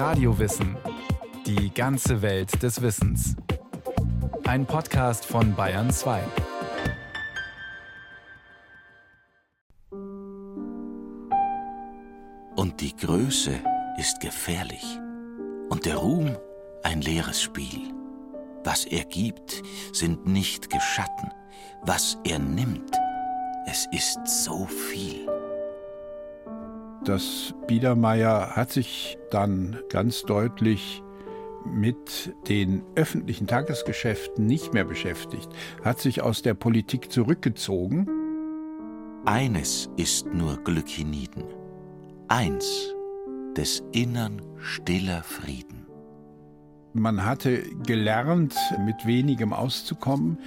Radiowissen. Die ganze Welt des Wissens. Ein Podcast von Bayern 2. Und die Größe ist gefährlich und der Ruhm ein leeres Spiel. Was er gibt, sind nicht Geschatten. Was er nimmt, es ist so viel. Das Biedermeier hat sich dann ganz deutlich mit den öffentlichen Tagesgeschäften nicht mehr beschäftigt, hat sich aus der Politik zurückgezogen. Eines ist nur Glück hienieden, eins des innern stiller Frieden. Man hatte gelernt, mit wenigem auszukommen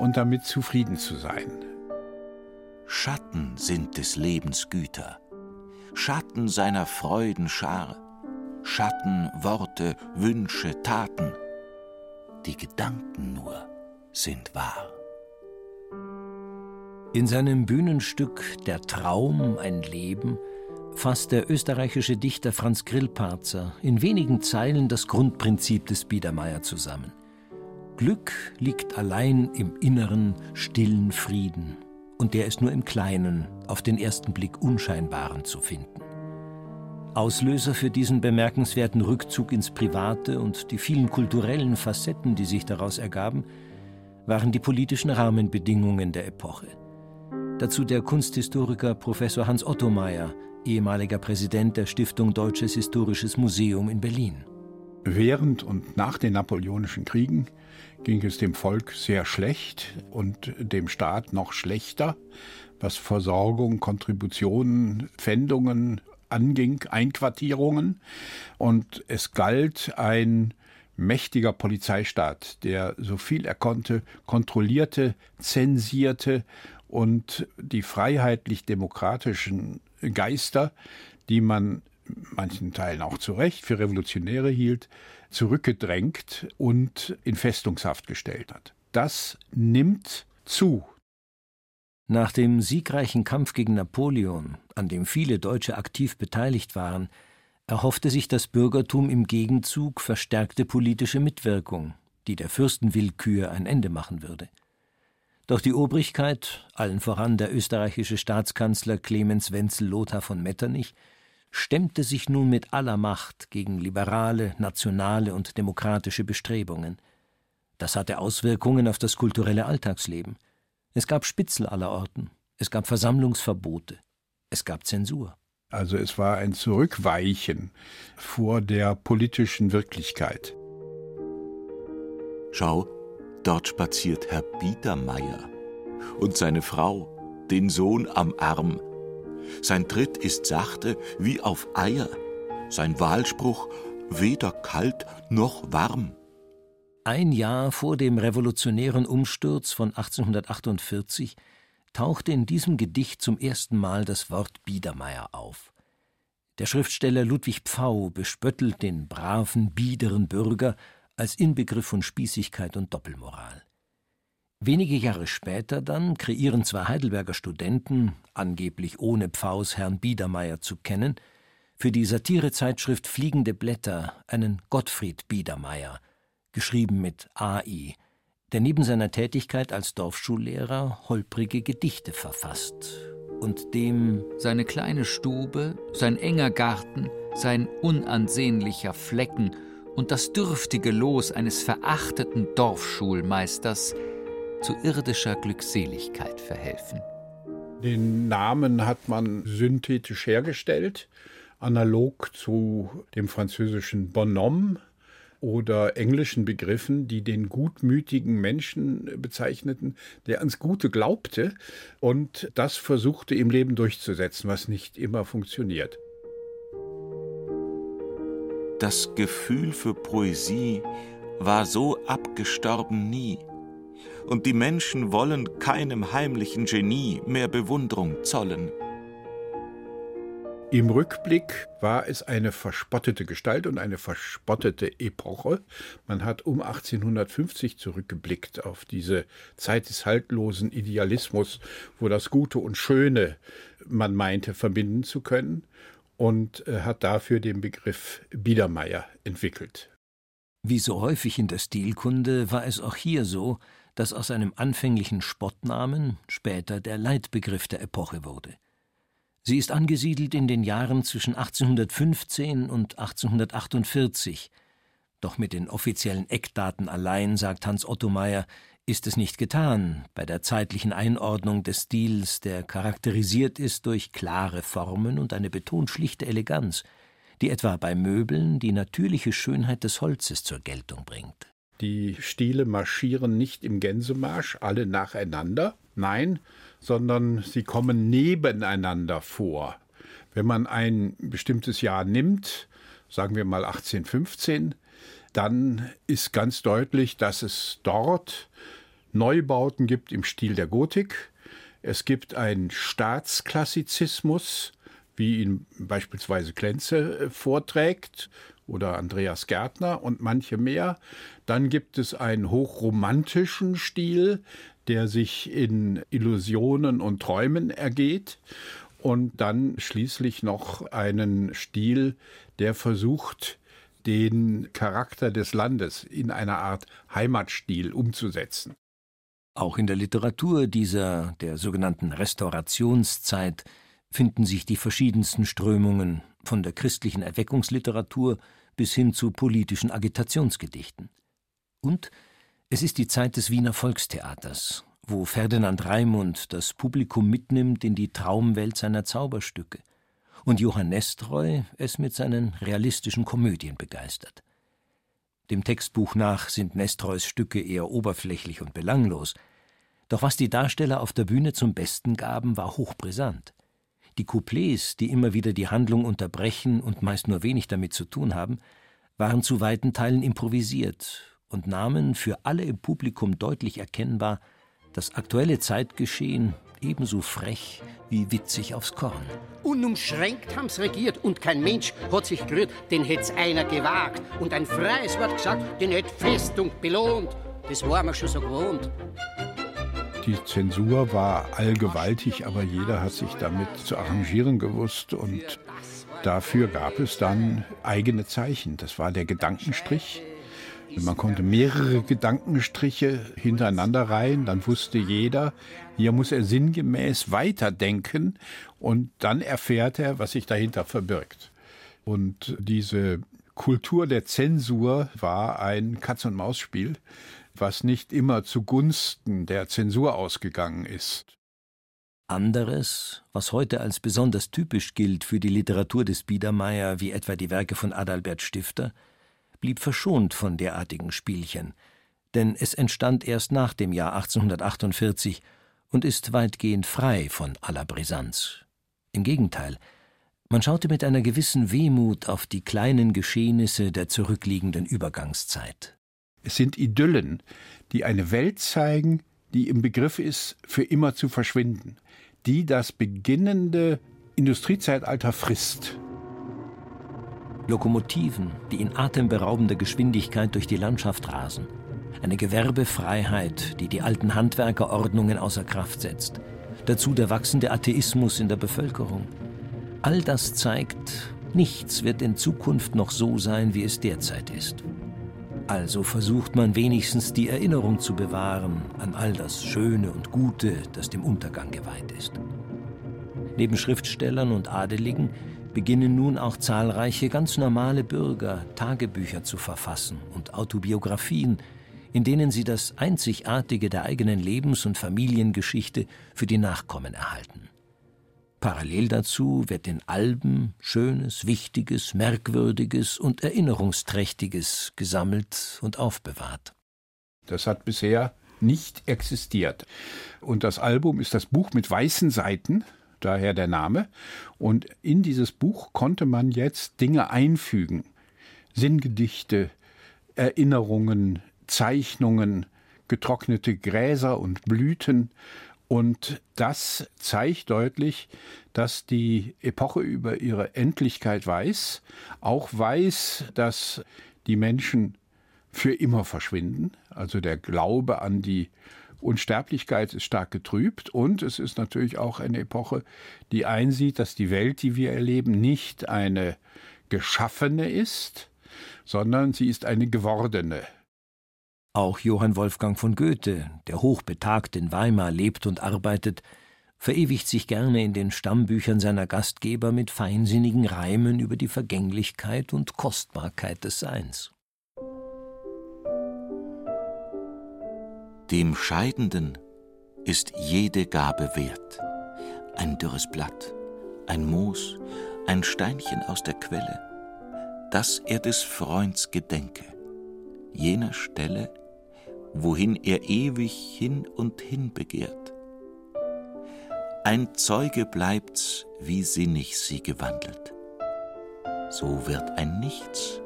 und damit zufrieden zu sein. Schatten sind des Lebens Güter, Schatten seiner Freuden Schar, Schatten, Worte, Wünsche, Taten. Die Gedanken nur sind wahr. In seinem Bühnenstück Der Traum, ein Leben fasst der österreichische Dichter Franz Grillparzer in wenigen Zeilen das Grundprinzip des Biedermeier zusammen. Glück liegt allein im inneren, stillen Frieden, und der ist nur im Kleinen, auf den ersten Blick Unscheinbaren zu finden. Auslöser für diesen bemerkenswerten Rückzug ins Private und die vielen kulturellen Facetten, die sich daraus ergaben, waren die politischen Rahmenbedingungen der Epoche. Dazu der Kunsthistoriker Professor Hans Otto Meyer, ehemaliger Präsident der Stiftung Deutsches Historisches Museum in Berlin. Während und nach den Napoleonischen Kriegen ging es dem Volk sehr schlecht und dem Staat noch schlechter, was Versorgung, Kontributionen, Pfändungen anging, Einquartierungen. Und es galt ein mächtiger Polizeistaat, der so viel er konnte, kontrollierte, zensierte und die freiheitlich-demokratischen Geister, die man manchen Teilen auch zu Recht für Revolutionäre hielt, zurückgedrängt und in Festungshaft gestellt hat. Das nimmt zu. Nach dem siegreichen Kampf gegen Napoleon, an dem viele Deutsche aktiv beteiligt waren, erhoffte sich das Bürgertum im Gegenzug verstärkte politische Mitwirkung, die der Fürstenwillkür ein Ende machen würde. Doch die Obrigkeit, allen voran der österreichische Staatskanzler Clemens Wenzel Lothar von Metternich, stemmte sich nun mit aller Macht gegen liberale, nationale und demokratische Bestrebungen. Das hatte Auswirkungen auf das kulturelle Alltagsleben. Es gab Spitzel aller Orten, es gab Versammlungsverbote, es gab Zensur. Also es war ein Zurückweichen vor der politischen Wirklichkeit. Schau, Dort spaziert Herr Biedermeier und seine Frau, den Sohn am Arm. Sein Tritt ist sachte wie auf Eier, sein Wahlspruch weder kalt noch warm. Ein Jahr vor dem revolutionären Umsturz von 1848 tauchte in diesem Gedicht zum ersten Mal das Wort Biedermeier auf. Der Schriftsteller Ludwig Pfau bespöttelt den braven, biederen Bürger als Inbegriff von Spießigkeit und Doppelmoral. Wenige Jahre später dann kreieren zwei Heidelberger Studenten, angeblich ohne Pfaus Herrn Biedermeier zu kennen, für die Satirezeitschrift Fliegende Blätter einen Gottfried Biedermeier, geschrieben mit AI, der neben seiner Tätigkeit als Dorfschullehrer holprige Gedichte verfasst und dem seine kleine Stube, sein enger Garten, sein unansehnlicher Flecken und das dürftige Los eines verachteten Dorfschulmeisters zu irdischer Glückseligkeit verhelfen. Den Namen hat man synthetisch hergestellt, analog zu dem französischen Bonhomme oder englischen Begriffen, die den gutmütigen Menschen bezeichneten, der ans Gute glaubte und das versuchte im Leben durchzusetzen, was nicht immer funktioniert. Das Gefühl für Poesie war so abgestorben nie, und die Menschen wollen keinem heimlichen Genie mehr Bewunderung zollen. Im Rückblick war es eine verspottete Gestalt und eine verspottete Epoche. Man hat um 1850 zurückgeblickt auf diese Zeit des haltlosen Idealismus, wo das Gute und Schöne man meinte verbinden zu können. und äh, hat dafür den Begriff Biedermeier entwickelt. Wie so häufig in der Stilkunde war es auch hier so, dass aus einem anfänglichen Spottnamen später der Leitbegriff der Epoche wurde. Sie ist angesiedelt in den Jahren zwischen 1815 und 1848. Doch mit den offiziellen Eckdaten allein, sagt Hans Otto Meyer, ist es nicht getan bei der zeitlichen Einordnung des Stils, der charakterisiert ist durch klare Formen und eine betont schlichte Eleganz, die etwa bei Möbeln die natürliche Schönheit des Holzes zur Geltung bringt. Die Stile marschieren nicht im Gänsemarsch alle nacheinander, nein, sondern sie kommen nebeneinander vor. Wenn man ein bestimmtes Jahr nimmt, sagen wir mal 1815, dann ist ganz deutlich, dass es dort Neubauten gibt im Stil der Gotik. Es gibt einen Staatsklassizismus, wie ihn beispielsweise Klenze äh, vorträgt oder Andreas Gärtner und manche mehr. Dann gibt es einen hochromantischen Stil, der sich in Illusionen und Träumen ergeht. Und dann schließlich noch einen Stil, der versucht, den Charakter des Landes in einer Art Heimatstil umzusetzen. Auch in der Literatur dieser, der sogenannten Restaurationszeit, finden sich die verschiedensten Strömungen, von der christlichen Erweckungsliteratur bis hin zu politischen Agitationsgedichten. Und es ist die Zeit des Wiener Volkstheaters, wo Ferdinand Raimund das Publikum mitnimmt in die Traumwelt seiner Zauberstücke und Johann Nestreu es mit seinen realistischen Komödien begeistert. Dem Textbuch nach sind Nestreus Stücke eher oberflächlich und belanglos, doch was die Darsteller auf der Bühne zum Besten gaben, war hochbrisant. Die Couplets, die immer wieder die Handlung unterbrechen und meist nur wenig damit zu tun haben, waren zu weiten Teilen improvisiert und nahmen für alle im Publikum deutlich erkennbar das aktuelle Zeitgeschehen ebenso frech wie witzig aufs Korn. Unumschränkt haben's regiert und kein Mensch hat sich gerührt, den hätt's einer gewagt. Und ein freies Wort gesagt, den hätt Festung belohnt. Das war mir schon so gewohnt. Die Zensur war allgewaltig, aber jeder hat sich damit zu arrangieren gewusst und dafür gab es dann eigene Zeichen. Das war der Gedankenstrich. Man konnte mehrere Gedankenstriche hintereinander reihen, dann wusste jeder, hier muss er sinngemäß weiterdenken und dann erfährt er, was sich dahinter verbirgt. Und diese Kultur der Zensur war ein Katz-und-Maus-Spiel was nicht immer zugunsten der Zensur ausgegangen ist. Anderes, was heute als besonders typisch gilt für die Literatur des Biedermeier, wie etwa die Werke von Adalbert Stifter, blieb verschont von derartigen Spielchen, denn es entstand erst nach dem Jahr 1848 und ist weitgehend frei von aller Brisanz. Im Gegenteil, man schaute mit einer gewissen Wehmut auf die kleinen Geschehnisse der zurückliegenden Übergangszeit. Es sind Idyllen, die eine Welt zeigen, die im Begriff ist, für immer zu verschwinden, die das beginnende Industriezeitalter frisst. Lokomotiven, die in atemberaubender Geschwindigkeit durch die Landschaft rasen. Eine Gewerbefreiheit, die die alten Handwerkerordnungen außer Kraft setzt. Dazu der wachsende Atheismus in der Bevölkerung. All das zeigt, nichts wird in Zukunft noch so sein, wie es derzeit ist. Also versucht man wenigstens die Erinnerung zu bewahren an all das Schöne und Gute, das dem Untergang geweiht ist. Neben Schriftstellern und Adeligen beginnen nun auch zahlreiche ganz normale Bürger Tagebücher zu verfassen und Autobiografien, in denen sie das Einzigartige der eigenen Lebens- und Familiengeschichte für die Nachkommen erhalten. Parallel dazu wird in Alben Schönes, Wichtiges, Merkwürdiges und Erinnerungsträchtiges gesammelt und aufbewahrt. Das hat bisher nicht existiert. Und das Album ist das Buch mit weißen Seiten, daher der Name. Und in dieses Buch konnte man jetzt Dinge einfügen. Sinngedichte, Erinnerungen, Zeichnungen, getrocknete Gräser und Blüten und das zeigt deutlich, dass die Epoche über ihre Endlichkeit weiß, auch weiß, dass die Menschen für immer verschwinden, also der Glaube an die Unsterblichkeit ist stark getrübt und es ist natürlich auch eine Epoche, die einsieht, dass die Welt, die wir erleben, nicht eine geschaffene ist, sondern sie ist eine gewordene. Auch Johann Wolfgang von Goethe, der hochbetagt in Weimar lebt und arbeitet, verewigt sich gerne in den Stammbüchern seiner Gastgeber mit feinsinnigen Reimen über die Vergänglichkeit und Kostbarkeit des Seins. Dem Scheidenden ist jede Gabe wert. Ein dürres Blatt, ein Moos, ein Steinchen aus der Quelle, dass er des Freunds gedenke, jener Stelle, wohin er ewig hin und hin begehrt. Ein Zeuge bleibt's, wie sinnig sie gewandelt. So wird ein Nichts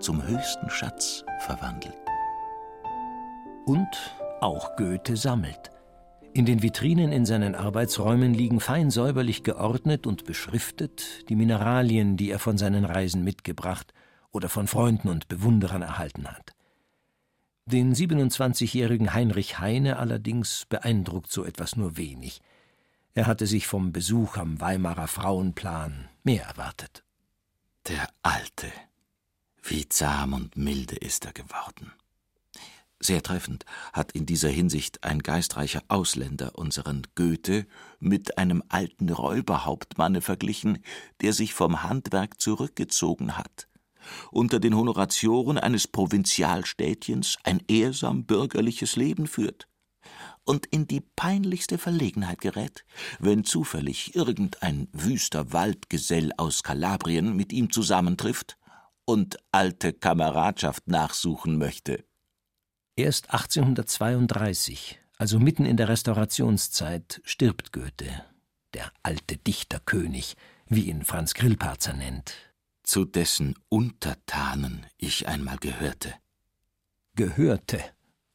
zum höchsten Schatz verwandelt. Und auch Goethe sammelt. In den Vitrinen in seinen Arbeitsräumen liegen fein säuberlich geordnet und beschriftet die Mineralien, die er von seinen Reisen mitgebracht oder von Freunden und Bewunderern erhalten hat. Den 27-jährigen Heinrich Heine allerdings beeindruckt so etwas nur wenig. Er hatte sich vom Besuch am Weimarer Frauenplan mehr erwartet. Der Alte, wie zahm und milde ist er geworden. Sehr treffend hat in dieser Hinsicht ein geistreicher Ausländer unseren Goethe mit einem alten Räuberhauptmanne verglichen, der sich vom Handwerk zurückgezogen hat unter den Honoratioren eines Provinzialstädtchens ein ehrsam bürgerliches Leben führt und in die peinlichste Verlegenheit gerät, wenn zufällig irgendein wüster Waldgesell aus Kalabrien mit ihm zusammentrifft und alte Kameradschaft nachsuchen möchte. Erst 1832, also mitten in der Restaurationszeit, stirbt Goethe, der alte Dichterkönig, wie ihn Franz Grillparzer nennt, zu dessen Untertanen ich einmal gehörte. Gehörte,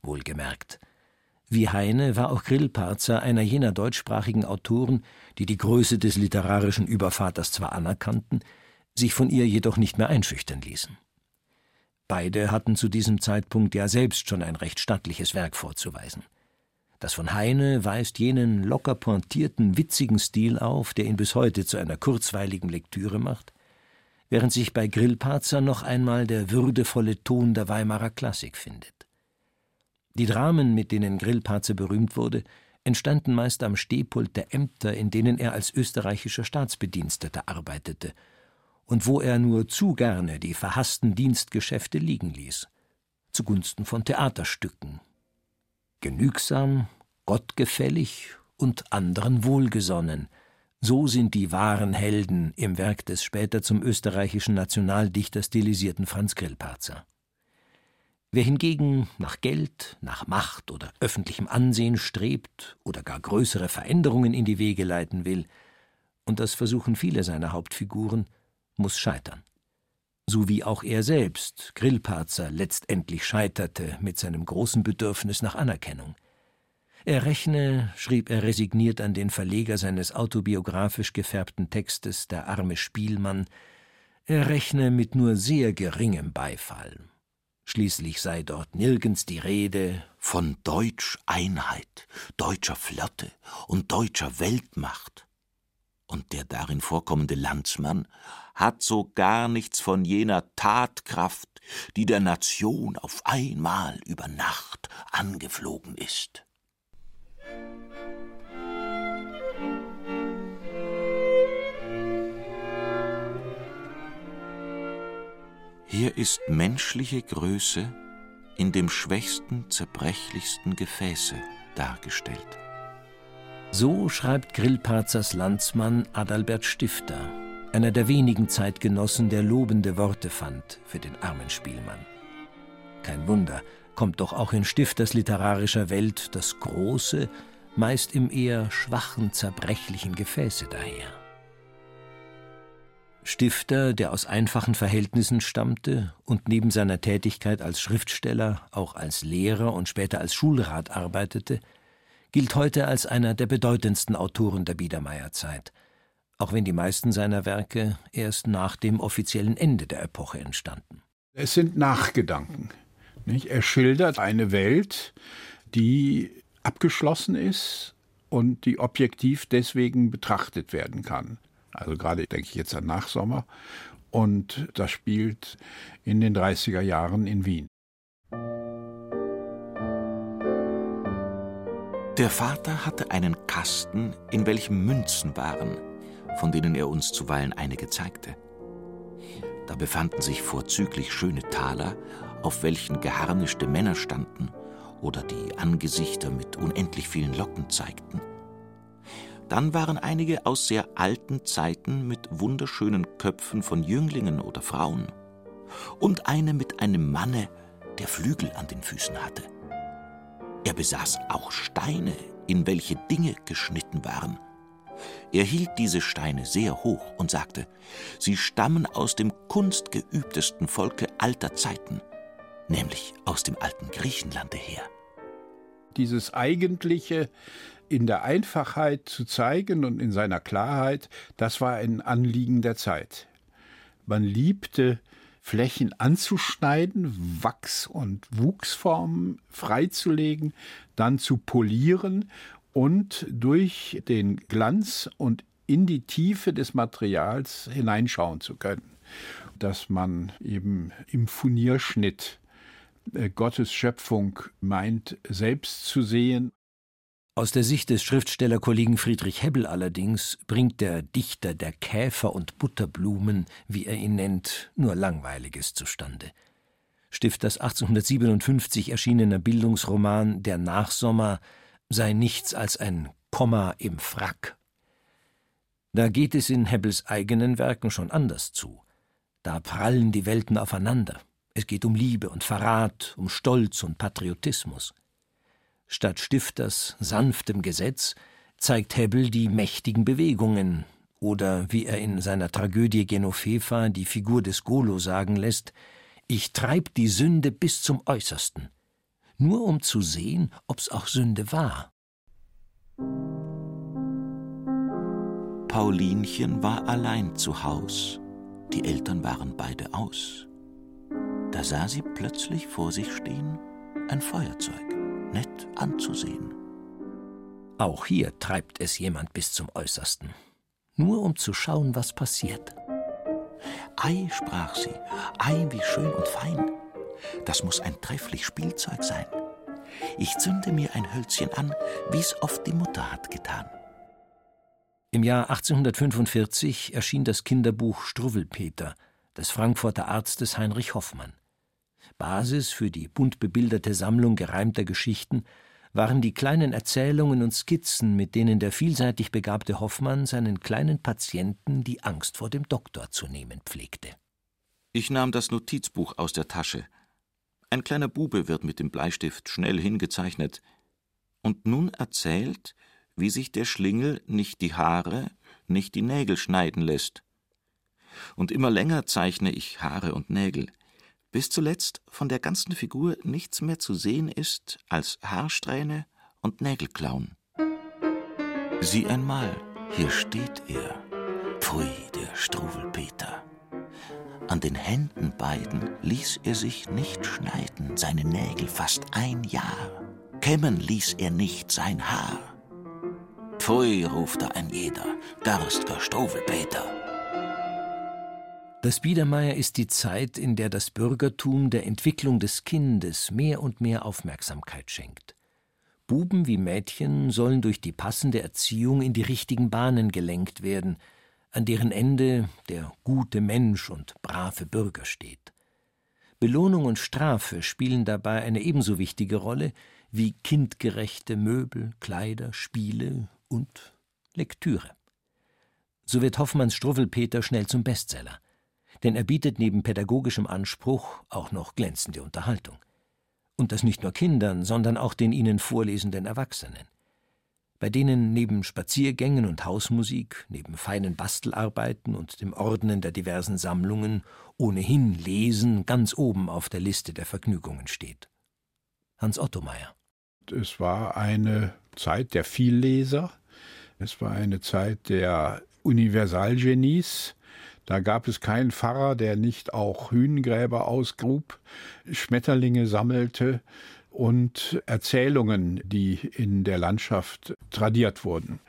wohlgemerkt. Wie Heine war auch Grillparzer einer jener deutschsprachigen Autoren, die die Größe des literarischen Übervaters zwar anerkannten, sich von ihr jedoch nicht mehr einschüchtern ließen. Beide hatten zu diesem Zeitpunkt ja selbst schon ein recht stattliches Werk vorzuweisen. Das von Heine weist jenen locker pointierten, witzigen Stil auf, der ihn bis heute zu einer kurzweiligen Lektüre macht, während sich bei Grillparzer noch einmal der würdevolle Ton der Weimarer Klassik findet. Die Dramen, mit denen Grillparzer berühmt wurde, entstanden meist am Stehpult der Ämter, in denen er als österreichischer Staatsbediensteter arbeitete und wo er nur zu gerne die verhassten Dienstgeschäfte liegen ließ, zugunsten von Theaterstücken. Genügsam, gottgefällig und anderen wohlgesonnen – so sind die wahren Helden im Werk des später zum österreichischen Nationaldichter stilisierten Franz Grillparzer. Wer hingegen nach Geld, nach Macht oder öffentlichem Ansehen strebt oder gar größere Veränderungen in die Wege leiten will, und das versuchen viele seiner Hauptfiguren, muss scheitern. So wie auch er selbst, Grillparzer, letztendlich scheiterte mit seinem großen Bedürfnis nach Anerkennung. Er rechne, schrieb er resigniert an den Verleger seines autobiografisch gefärbten Textes Der arme Spielmann, er rechne mit nur sehr geringem Beifall. Schließlich sei dort nirgends die Rede von Deutsch-Einheit, deutscher Flotte und deutscher Weltmacht. Und der darin vorkommende Landsmann hat so gar nichts von jener Tatkraft, die der Nation auf einmal über Nacht angeflogen ist. Hier ist menschliche Größe in dem schwächsten, zerbrechlichsten Gefäße dargestellt. So schreibt Grillparzers Landsmann Adalbert Stifter, einer der wenigen Zeitgenossen, der lobende Worte fand für den armen Spielmann. Kein Wunder, kommt doch auch in Stifters literarischer Welt das Große, meist im eher schwachen, zerbrechlichen Gefäße daher. Stifter, der aus einfachen Verhältnissen stammte und neben seiner Tätigkeit als Schriftsteller auch als Lehrer und später als Schulrat arbeitete, gilt heute als einer der bedeutendsten Autoren der Biedermeierzeit, auch wenn die meisten seiner Werke erst nach dem offiziellen Ende der Epoche entstanden. Es sind Nachgedanken. Nicht? Er schildert eine Welt, die abgeschlossen ist und die objektiv deswegen betrachtet werden kann. Also gerade denke ich jetzt an Nachsommer. Und das spielt in den 30er Jahren in Wien. Der Vater hatte einen Kasten, in welchem Münzen waren, von denen er uns zuweilen einige zeigte. Da befanden sich vorzüglich schöne Taler, auf welchen geharnischte Männer standen oder die Angesichter mit unendlich vielen Locken zeigten. Dann waren einige aus sehr alten Zeiten mit wunderschönen Köpfen von Jünglingen oder Frauen und eine mit einem Manne, der Flügel an den Füßen hatte. Er besaß auch Steine, in welche Dinge geschnitten waren. Er hielt diese Steine sehr hoch und sagte, sie stammen aus dem kunstgeübtesten Volke alter Zeiten, nämlich aus dem alten Griechenlande her. Dieses eigentliche in der Einfachheit zu zeigen und in seiner Klarheit, das war ein Anliegen der Zeit. Man liebte Flächen anzuschneiden, Wachs- und Wuchsformen freizulegen, dann zu polieren und durch den Glanz und in die Tiefe des Materials hineinschauen zu können. Dass man eben im Furnierschnitt Gottes Schöpfung meint, selbst zu sehen aus der Sicht des Schriftstellerkollegen Friedrich Hebbel allerdings bringt der Dichter der Käfer und Butterblumen, wie er ihn nennt, nur Langweiliges zustande. Stifters 1857 erschienener Bildungsroman Der Nachsommer sei nichts als ein Komma im Frack. Da geht es in Hebbels eigenen Werken schon anders zu. Da prallen die Welten aufeinander. Es geht um Liebe und Verrat, um Stolz und Patriotismus. Statt Stifters sanftem Gesetz zeigt Hebbel die mächtigen Bewegungen, oder wie er in seiner Tragödie Genovefa die Figur des Golo sagen lässt, ich treib die Sünde bis zum Äußersten, nur um zu sehen, ob's auch Sünde war. Paulinchen war allein zu Haus, die Eltern waren beide aus. Da sah sie plötzlich vor sich stehen ein Feuerzeug nett anzusehen. Auch hier treibt es jemand bis zum Äußersten, nur um zu schauen, was passiert. Ei, sprach sie, ei, wie schön und fein. Das muss ein trefflich Spielzeug sein. Ich zünde mir ein Hölzchen an, wie's oft die Mutter hat getan. Im Jahr 1845 erschien das Kinderbuch Struwwelpeter des Frankfurter Arztes Heinrich Hoffmann. Basis für die bunt bebilderte Sammlung gereimter Geschichten waren die kleinen Erzählungen und Skizzen, mit denen der vielseitig begabte Hoffmann seinen kleinen Patienten die Angst vor dem Doktor zu nehmen pflegte. Ich nahm das Notizbuch aus der Tasche. Ein kleiner Bube wird mit dem Bleistift schnell hingezeichnet und nun erzählt, wie sich der Schlingel nicht die Haare, nicht die Nägel schneiden lässt. Und immer länger zeichne ich Haare und Nägel bis zuletzt von der ganzen Figur nichts mehr zu sehen ist als Haarsträhne und Nägelklauen. Sieh einmal, hier steht er. Pfui, der Struwelpeter. An den Händen beiden ließ er sich nicht schneiden, seine Nägel fast ein Jahr. Kämmen ließ er nicht sein Haar. Pfui, ruft da ein jeder, garstger Struwelpeter. Das Biedermeier ist die Zeit, in der das Bürgertum der Entwicklung des Kindes mehr und mehr Aufmerksamkeit schenkt. Buben wie Mädchen sollen durch die passende Erziehung in die richtigen Bahnen gelenkt werden, an deren Ende der gute Mensch und brave Bürger steht. Belohnung und Strafe spielen dabei eine ebenso wichtige Rolle wie kindgerechte Möbel, Kleider, Spiele und Lektüre. So wird Hoffmanns Struwwelpeter schnell zum Bestseller denn er bietet neben pädagogischem Anspruch auch noch glänzende Unterhaltung. Und das nicht nur Kindern, sondern auch den ihnen vorlesenden Erwachsenen, bei denen neben Spaziergängen und Hausmusik, neben feinen Bastelarbeiten und dem Ordnen der diversen Sammlungen ohnehin Lesen ganz oben auf der Liste der Vergnügungen steht. Hans Otto Meyer. Es war eine Zeit der Vielleser, es war eine Zeit der Universalgenies, da gab es keinen Pfarrer, der nicht auch Hühnengräber ausgrub, Schmetterlinge sammelte und Erzählungen, die in der Landschaft tradiert wurden.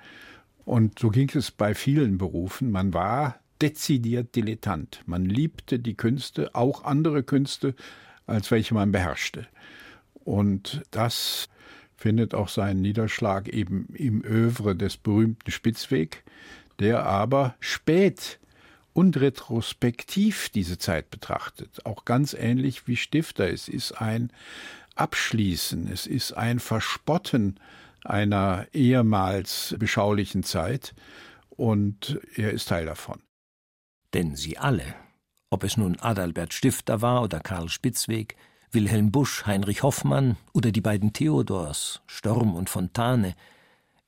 Und so ging es bei vielen Berufen. Man war dezidiert Dilettant. Man liebte die Künste, auch andere Künste, als welche man beherrschte. Und das findet auch seinen Niederschlag eben im Övre des berühmten Spitzweg, der aber spät und retrospektiv diese Zeit betrachtet, auch ganz ähnlich wie Stifter. Es ist ein Abschließen, es ist ein Verspotten einer ehemals beschaulichen Zeit und er ist Teil davon. Denn sie alle, ob es nun Adalbert Stifter war oder Karl Spitzweg, Wilhelm Busch, Heinrich Hoffmann oder die beiden Theodors, Storm und Fontane,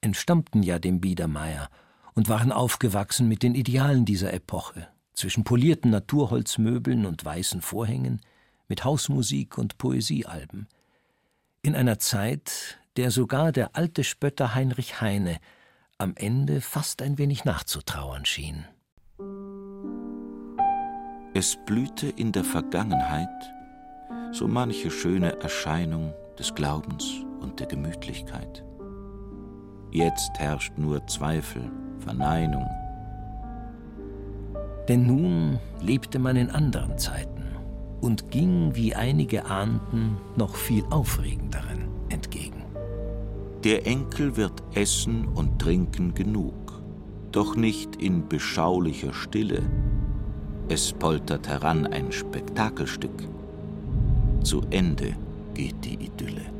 entstammten ja dem Biedermeier und waren aufgewachsen mit den Idealen dieser Epoche, zwischen polierten Naturholzmöbeln und weißen Vorhängen, mit Hausmusik und Poesiealben. In einer Zeit, der sogar der alte Spötter Heinrich Heine am Ende fast ein wenig nachzutrauern schien. Es blühte in der Vergangenheit so manche schöne Erscheinung des Glaubens und der Gemütlichkeit. Jetzt herrscht nur Zweifel, Verneinung. Denn nun lebte man in anderen Zeiten und ging, wie einige ahnten, noch viel aufregenderen entgegen. Der Enkel wird essen und trinken genug, doch nicht in beschaulicher Stille. Es poltert heran ein Spektakelstück. Zu Ende geht die Idylle.